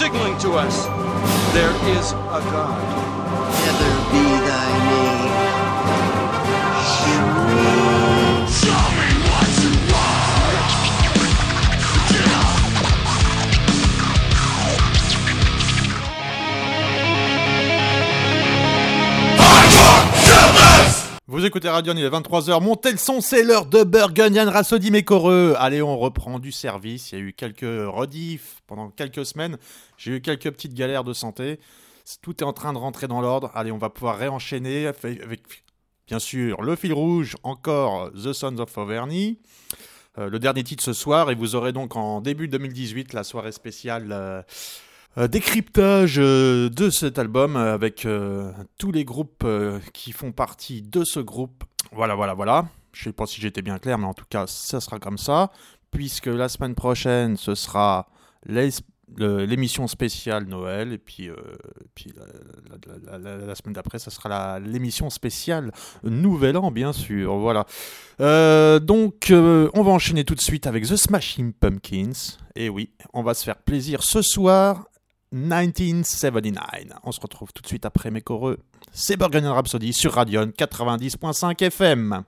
signaling to us there is a God. Vous écoutez Radion, il est 23h, montez le son, c'est l'heure de Burgundian Rhapsody Mécoreux. Allez, on reprend du service, il y a eu quelques rediffs pendant quelques semaines, j'ai eu quelques petites galères de santé, tout est en train de rentrer dans l'ordre, allez, on va pouvoir réenchaîner avec, bien sûr, le fil rouge, encore The Sons of Auvergne, euh, le dernier titre ce soir, et vous aurez donc en début 2018 la soirée spéciale... Euh, euh, décryptage euh, de cet album euh, avec tous les groupes qui font partie de ce groupe. Voilà, voilà, voilà. Je sais pas si j'étais bien clair, mais en tout cas, ça sera comme ça. Puisque la semaine prochaine, ce sera l'émission spéciale Noël. Et puis, la, semaine d'après, ça sera l'émission spéciale Nouvel An, bien sûr. Voilà. Donc, on va enchaîner tout de suite avec The Smashing Pumpkins. Et oui, on va se faire plaisir ce soir 1979. On se retrouve tout de suite après mes choreux. C'est Burgundian Rhapsody sur Radion 90.5 FM.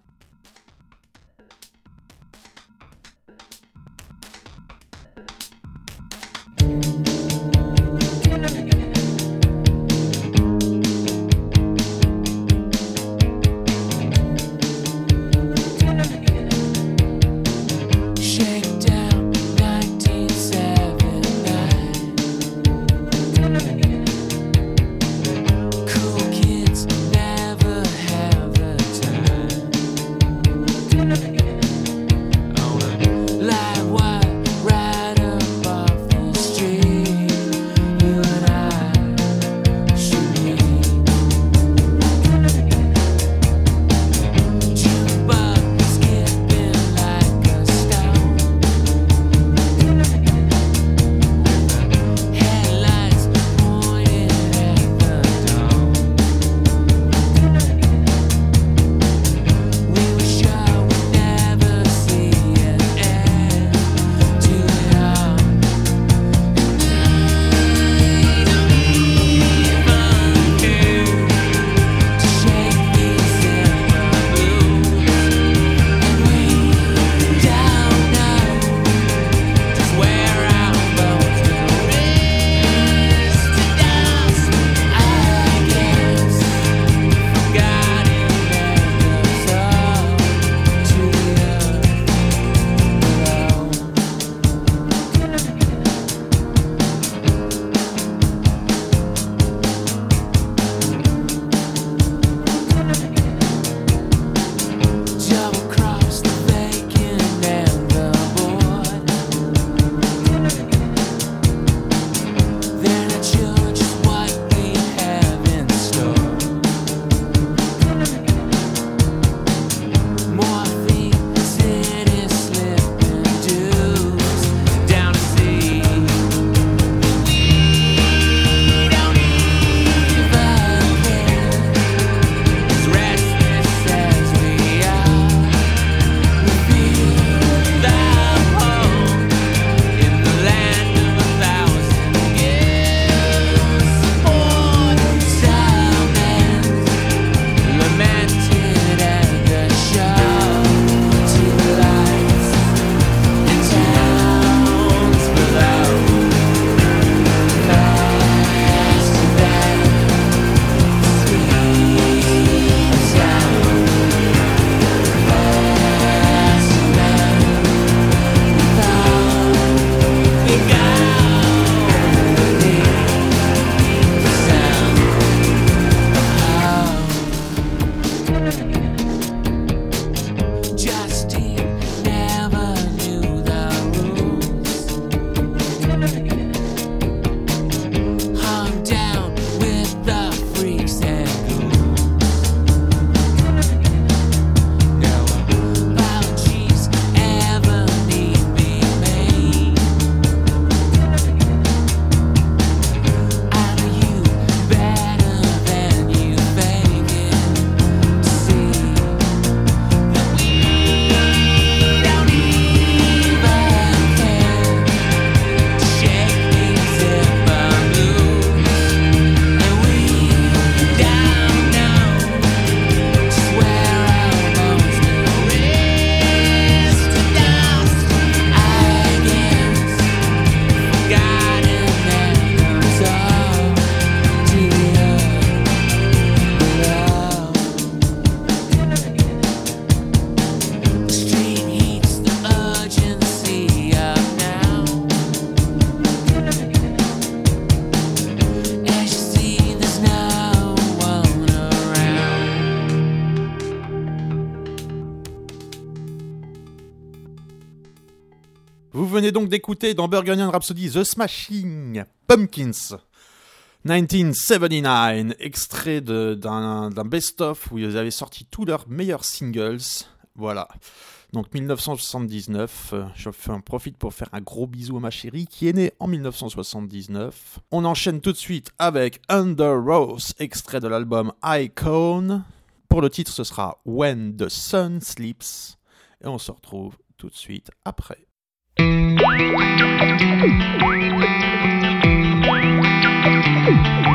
Venez donc d'écouter dans Burgundian Rhapsody The Smashing Pumpkins 1979, extrait d'un best-of où ils avaient sorti tous leurs meilleurs singles. Voilà. Donc 1979, euh, je fais un profite pour faire un gros bisou à ma chérie qui est née en 1979. On enchaîne tout de suite avec Under Rose, extrait de l'album Icon. Pour le titre, ce sera When the Sun Sleeps. Et on se retrouve tout de suite après. Thank you.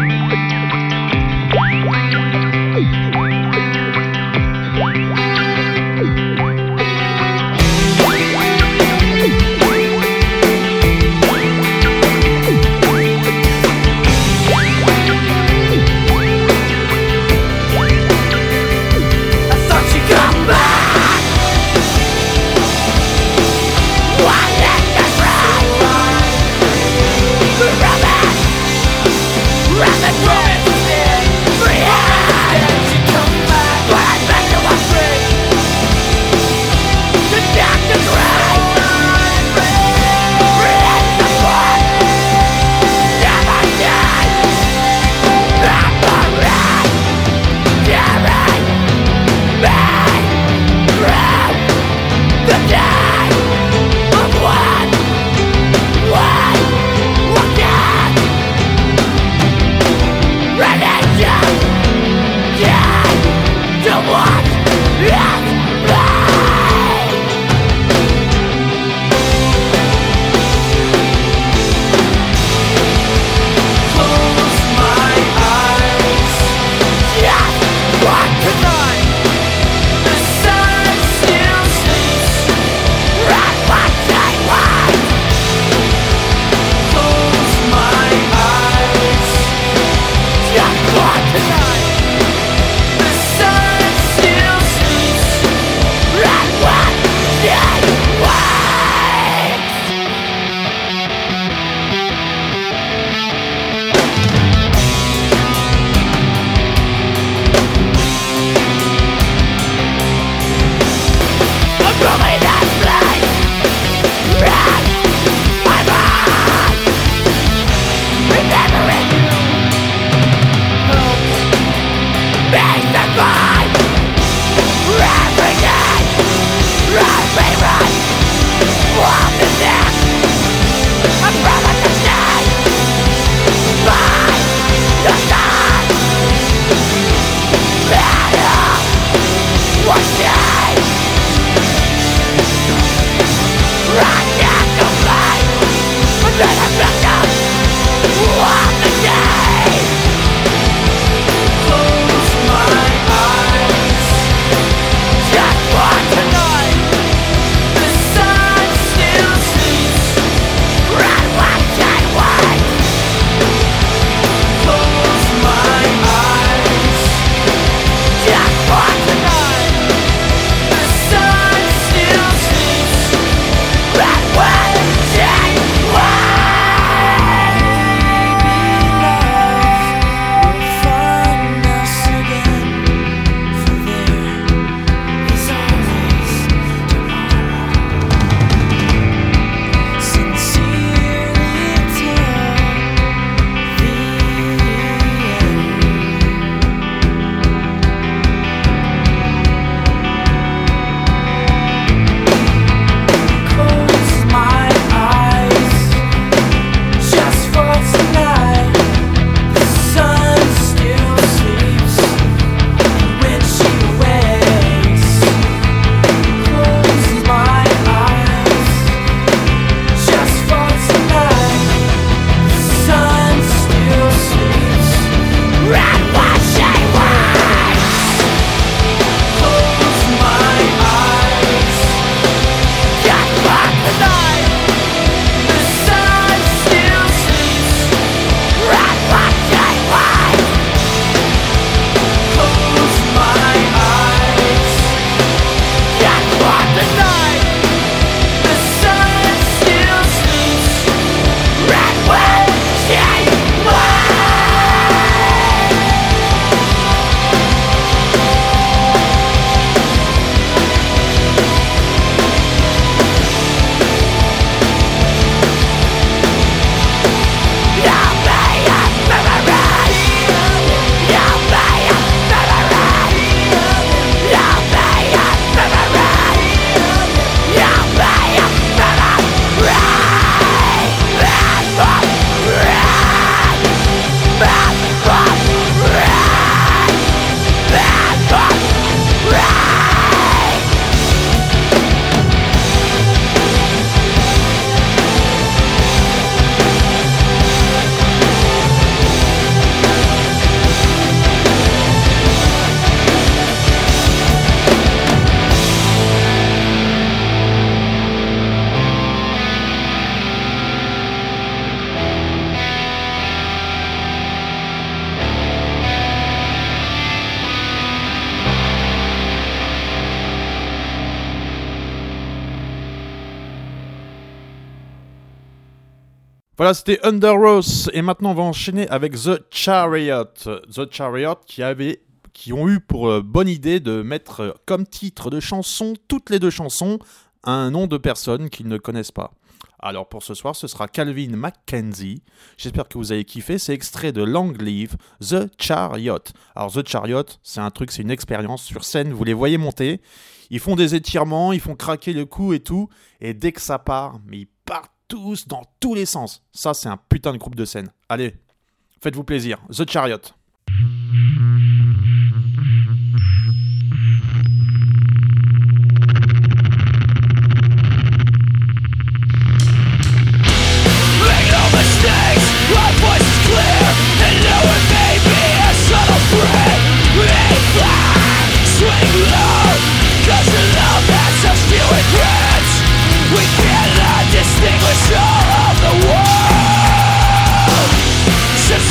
Fuck! Voilà, c'était Under Rose. Et maintenant, on va enchaîner avec The Chariot. The Chariot qui avait qui ont eu pour euh, bonne idée de mettre euh, comme titre de chanson, toutes les deux chansons, un nom de personne qu'ils ne connaissent pas. Alors pour ce soir, ce sera Calvin McKenzie. J'espère que vous avez kiffé. C'est extrait de Long Live The Chariot. Alors The Chariot, c'est un truc, c'est une expérience sur scène. Vous les voyez monter. Ils font des étirements, ils font craquer le cou et tout. Et dès que ça part, mais ils partent tous dans tous les sens. Ça, c'est un putain de groupe de scène. Allez, faites-vous plaisir. The Chariot.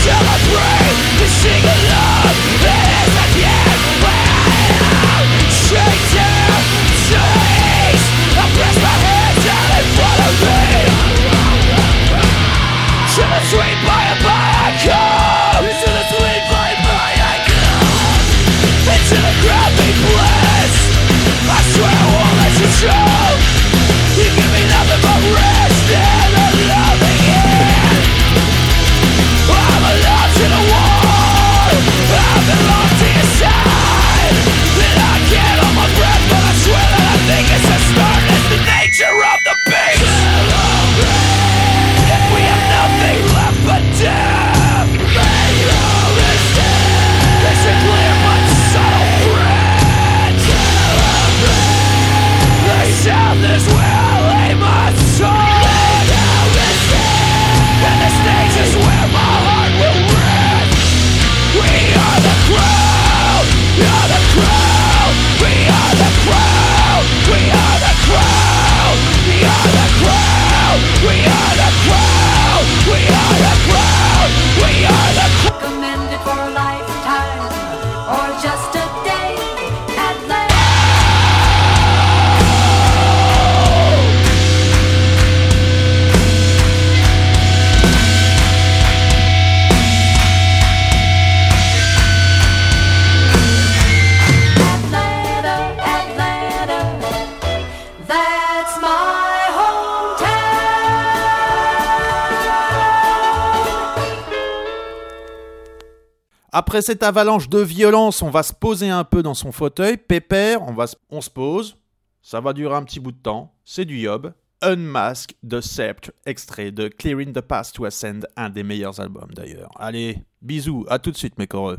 Yeah. Après cette avalanche de violence, on va se poser un peu dans son fauteuil. Pépère, on, va se- on se pose. Ça va durer un petit bout de temps. C'est du Yob. Unmask de Sept, extrait de Clearing the Path to Ascend, un des meilleurs albums d'ailleurs. Allez, bisous, à tout de suite mes coreux.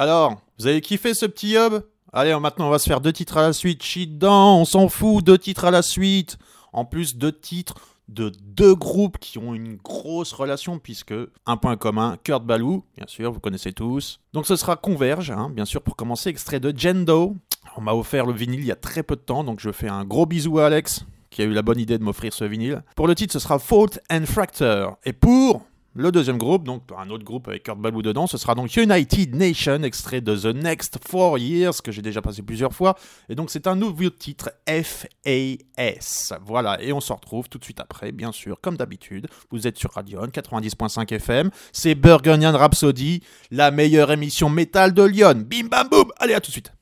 Alors, vous avez kiffé ce petit hub? Allez, maintenant on va se faire deux titres à la suite. Dedans, on s'en fout, deux titres à la suite. En plus, deux titres de deux groupes qui ont une grosse relation, puisque un point commun, Kurt Balou, bien sûr, vous connaissez tous. Donc ce sera Converge, hein, bien sûr, pour commencer, extrait de Jendo. On m'a offert le vinyle il y a très peu de temps, donc je fais un gros bisou à Alex, qui a eu la bonne idée de m'offrir ce vinyle. Pour le titre, ce sera Fault and Fracture. Et pour le deuxième groupe, donc un autre groupe avec Kurt Balou dedans, ce sera donc United Nation, extrait de The Next Four Years, que j'ai déjà passé plusieurs fois. Et donc c'est un nouveau titre, FAS. Voilà, et on se retrouve tout de suite après, bien sûr, comme d'habitude. Vous êtes sur Radion 90.5 FM, c'est Burgundian Rhapsody, la meilleure émission métal de Lyon. Bim bam boum Allez, à tout de suite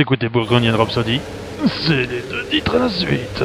écoutez Bourgognian Rhapsody C'est les deux titres à la suite.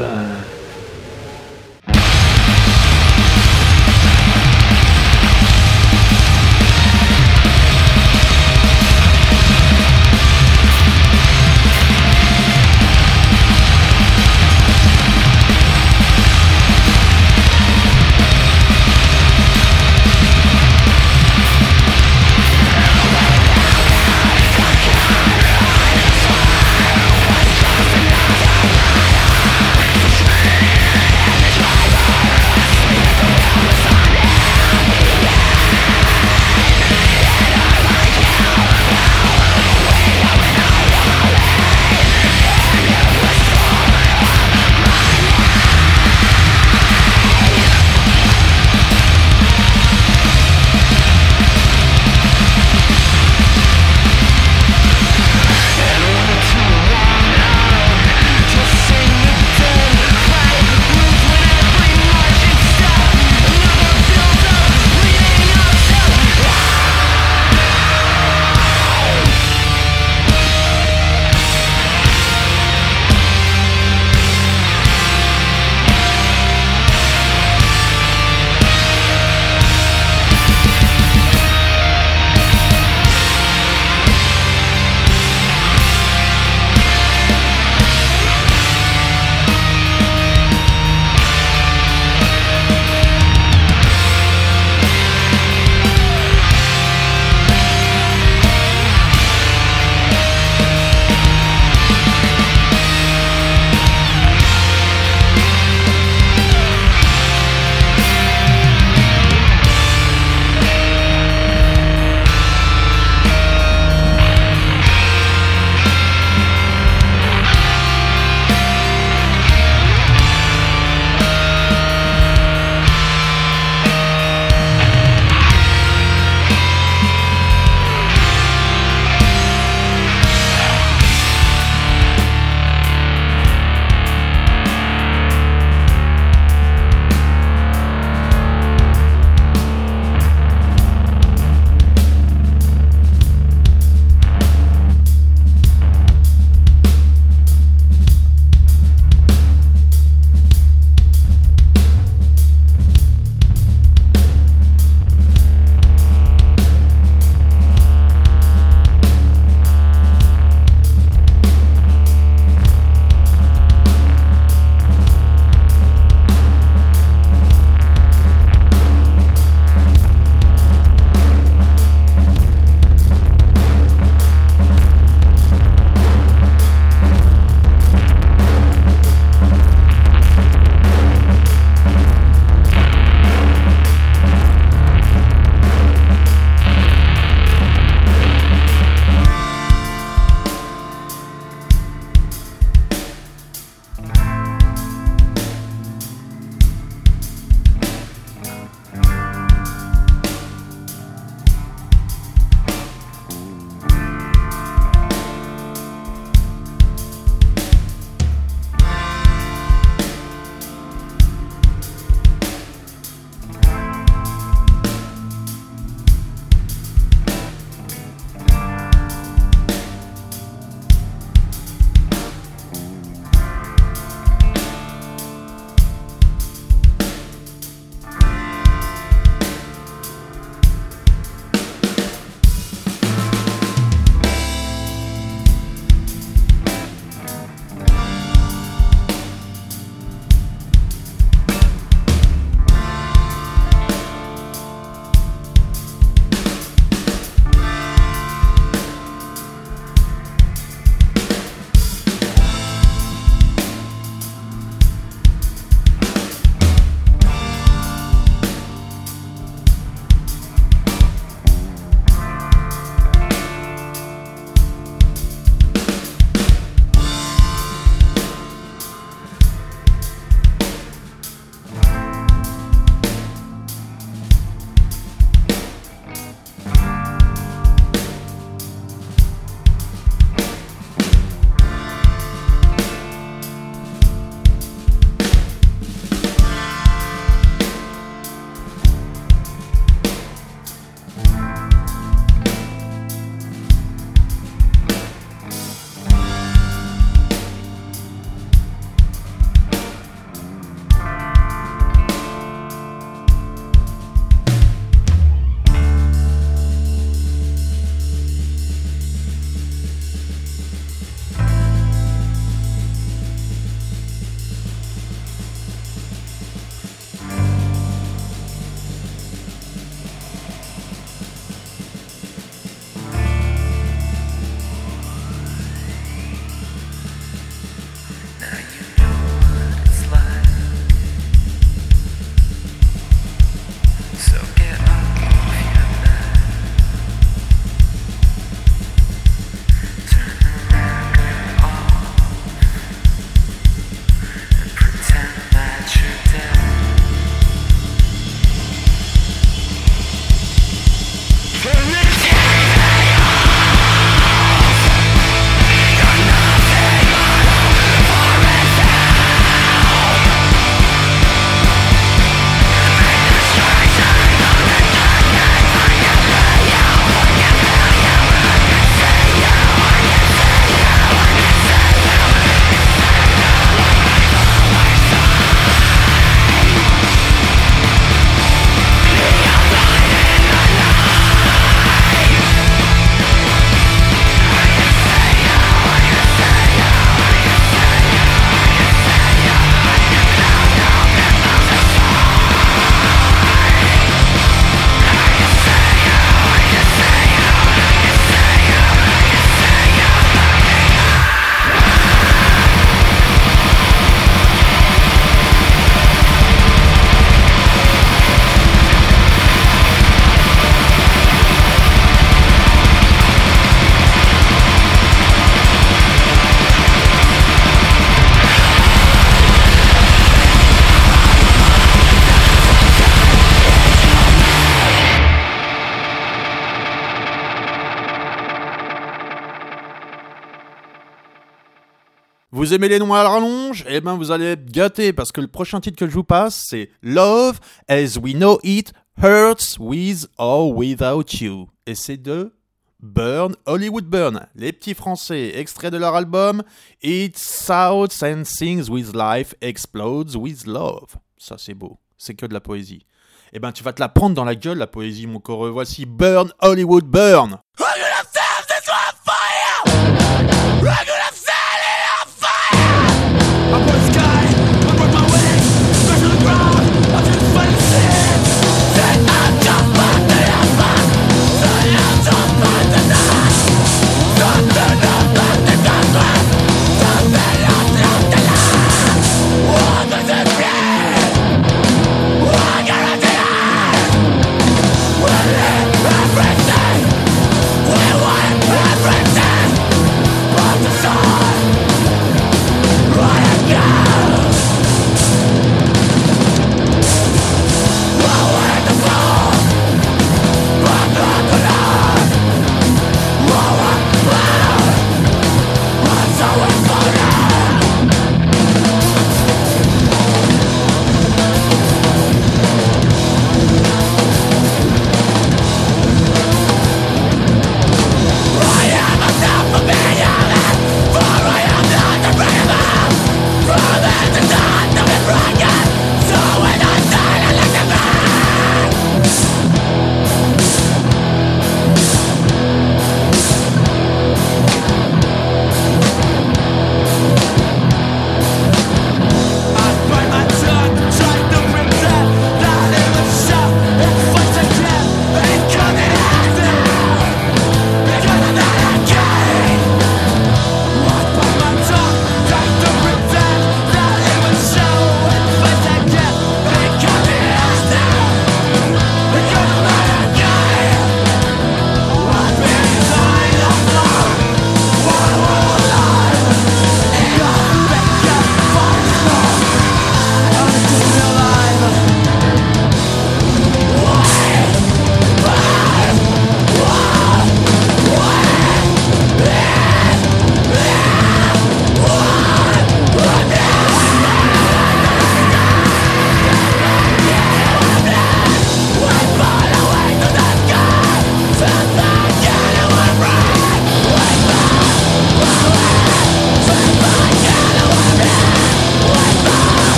Vous aimez les noms à la rallonge? Eh ben vous allez être gâtés parce que le prochain titre que je vous passe c'est Love as we know it hurts with or without you et c'est de Burn Hollywood Burn, les petits français, extrait de leur album It Shouts and Sings with Life Explodes with Love. Ça c'est beau, c'est que de la poésie. Eh ben tu vas te la prendre dans la gueule la poésie mon corps. Voici Burn Hollywood. Burn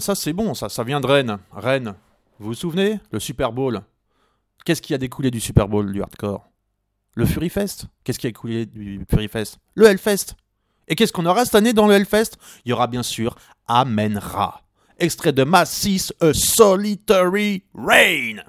Ça c'est bon, ça, ça vient de Rennes. Rennes, vous vous souvenez? Le Super Bowl. Qu'est-ce qui a découlé du Super Bowl du hardcore? Le Fury Fest. Qu'est-ce qui a découlé du Fury Fest? Le Hellfest. Et qu'est-ce qu'on aura cette année dans le Hellfest? Il y aura bien sûr Amen Ra. Extrait de Massis A Solitary Rain.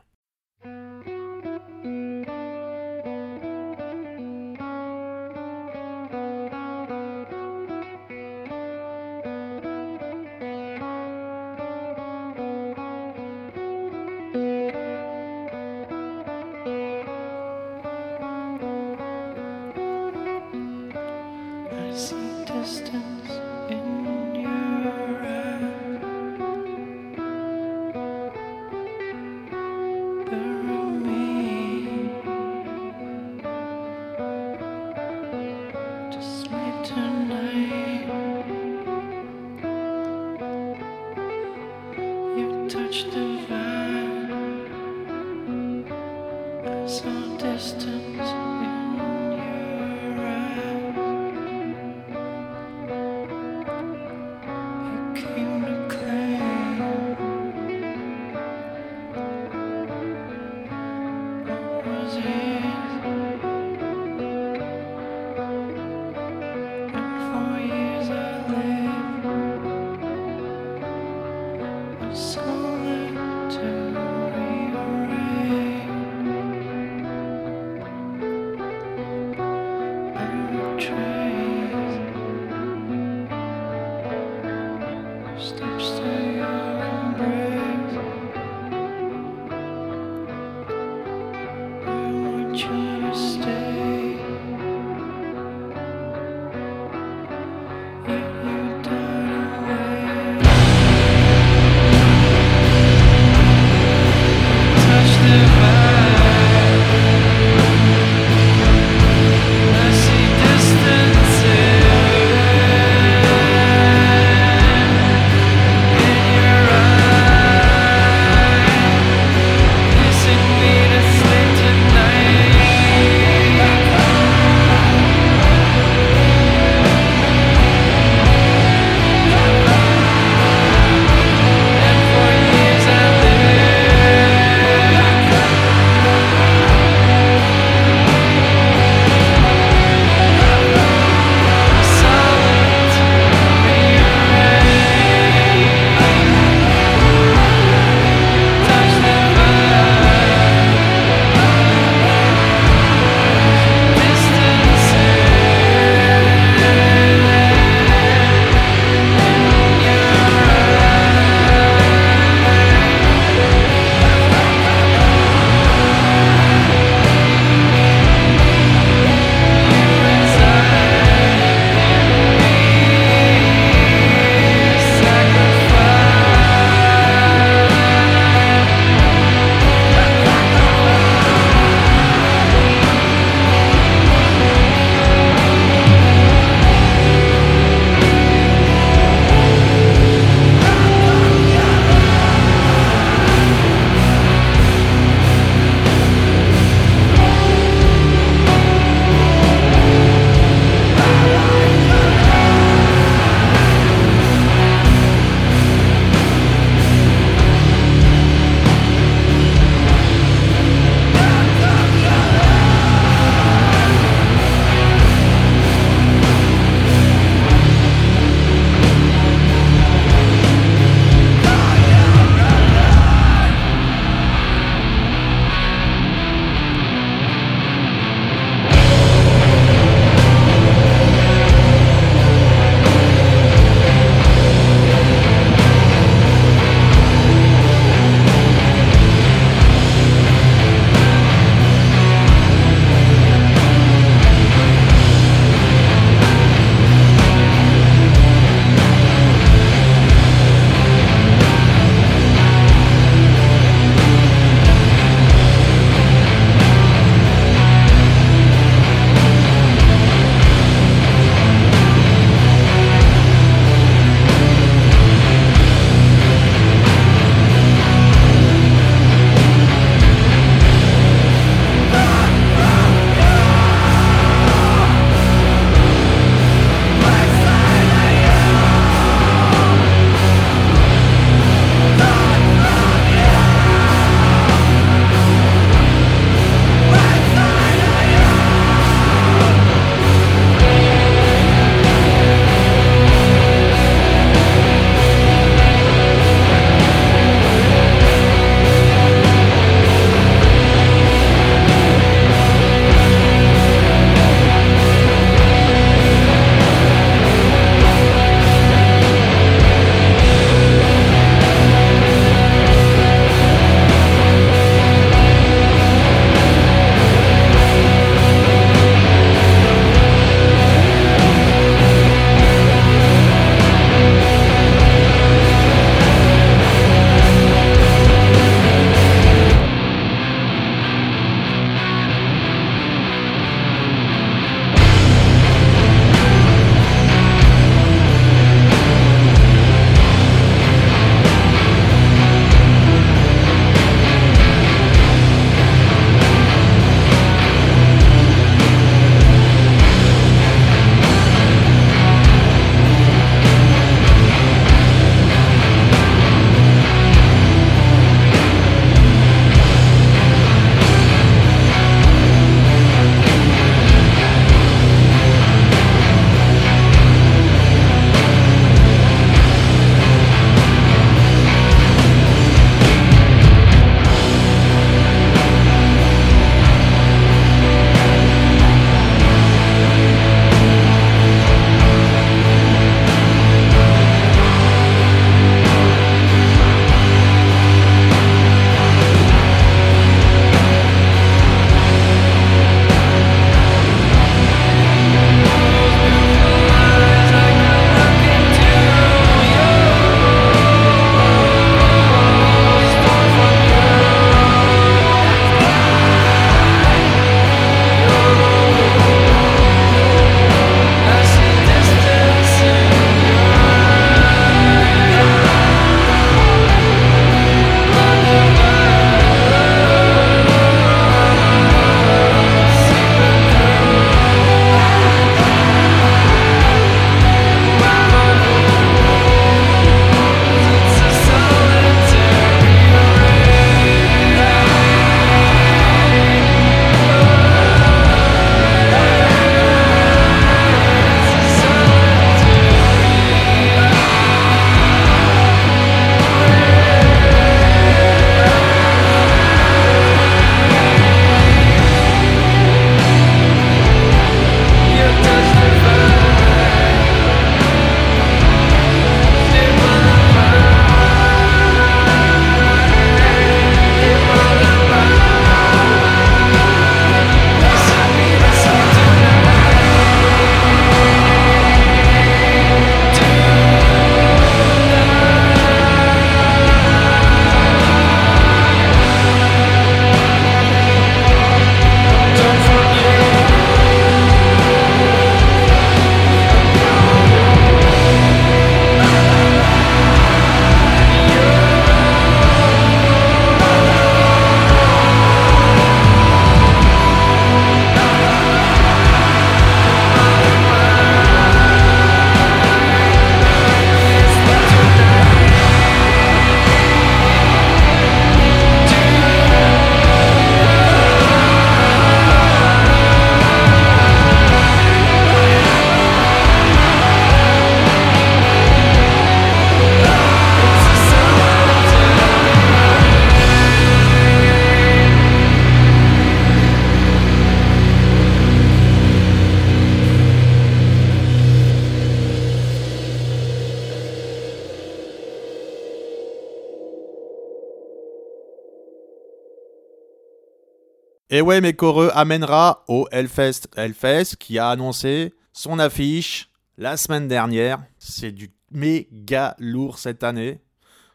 Et ouais, mes coreux amènera au Hellfest. Hellfest qui a annoncé son affiche la semaine dernière. C'est du méga lourd cette année.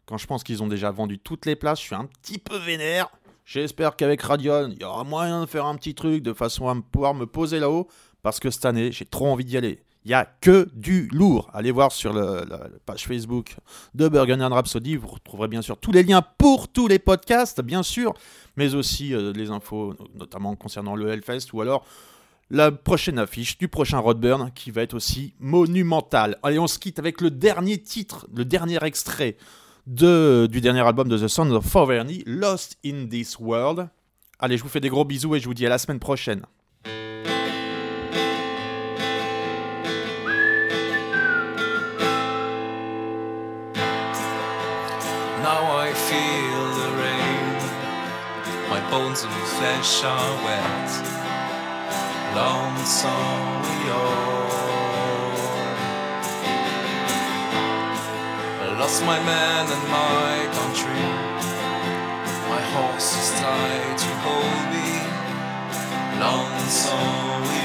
Quand je pense qu'ils ont déjà vendu toutes les places, je suis un petit peu vénère. J'espère qu'avec Radion, il y aura moyen de faire un petit truc de façon à pouvoir me poser là-haut. Parce que cette année, j'ai trop envie d'y aller. Il y a que du lourd. Allez voir sur le- la, page Facebook de Burgundian Rhapsody. Vous retrouverez bien sûr tous les liens pour tous les podcasts, bien sûr, mais aussi euh, les infos, notamment concernant le Hellfest ou alors la prochaine affiche du prochain Rodburn qui va être aussi monumental. Allez, on se quitte avec le dernier titre, le dernier extrait de, du dernier album de The Sons of Faverny, Lost in This World. Allez, je vous fais des gros bisous et je vous dis à la semaine prochaine. Bones and flesh are wet. We are. I lost my man and my country. My horse is tied to hold me. Lonesome we